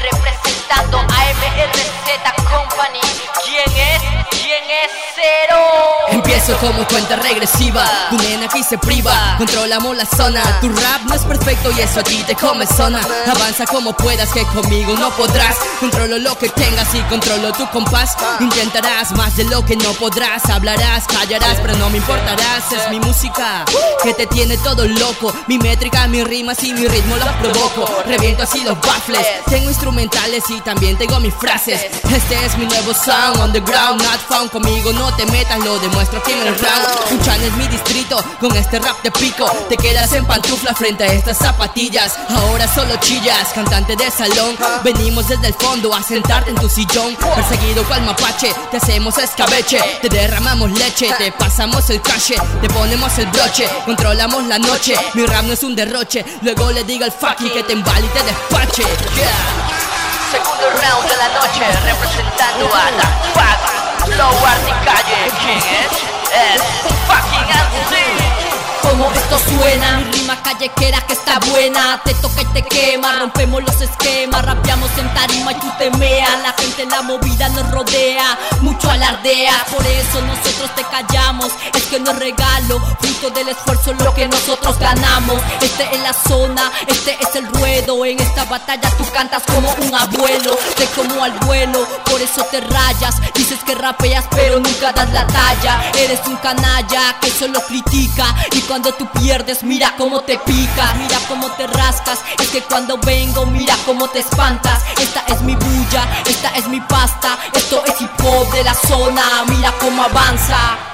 representando a MRZ Company. ¿Quién es? Como cuenta regresiva, tu nena aquí se priva, controlamos la zona, tu rap no es perfecto y eso a ti te come zona, avanza como puedas que conmigo no podrás, controlo lo que tengas y controlo tu compás, intentarás más de lo que no podrás, hablarás, callarás, pero no me importarás, es mi música que te tiene todo loco, mi métrica, mis rimas y mi ritmo los provoco, reviento así los baffles, tengo instrumentales y también tengo mis frases, este es mi nuevo sound, underground, not found, conmigo no te metas, lo demuestro aquí en el round. Es mi distrito, con este rap de pico. Te quedas en pantufla frente a estas zapatillas. Ahora solo chillas, cantante de salón. Venimos desde el fondo a sentarte en tu sillón. Perseguido cual mapache, te hacemos escabeche. Te derramamos leche, te pasamos el cache. Te ponemos el broche, controlamos la noche. Mi rap no es un derroche. Luego le digo al fucking que te embale y te despache. Segundo round de la noche, representando a la. Flow esto suena, callequera que está buena. Te toca y te quema, rompemos los esquemas Rapeamos en tarima y tú te meas La gente en la movida nos rodea, mucho alardea. Por eso nosotros te callamos, es que no es regalo Fruto del esfuerzo lo que nosotros ganamos. Este es la zona, este es el ruedo. En esta batalla tú cantas como un abuelo Te como al vuelo, por eso te rayas Dices que rapeas pero nunca das la talla. Eres un canalla que solo critica y cuando tú pierdes, mira cómo te pica, mira cómo te rascas. Es que cuando vengo, mira cómo te espantas. Esta es mi bulla, esta es mi pasta. Esto es hip hop de la zona, mira cómo avanza.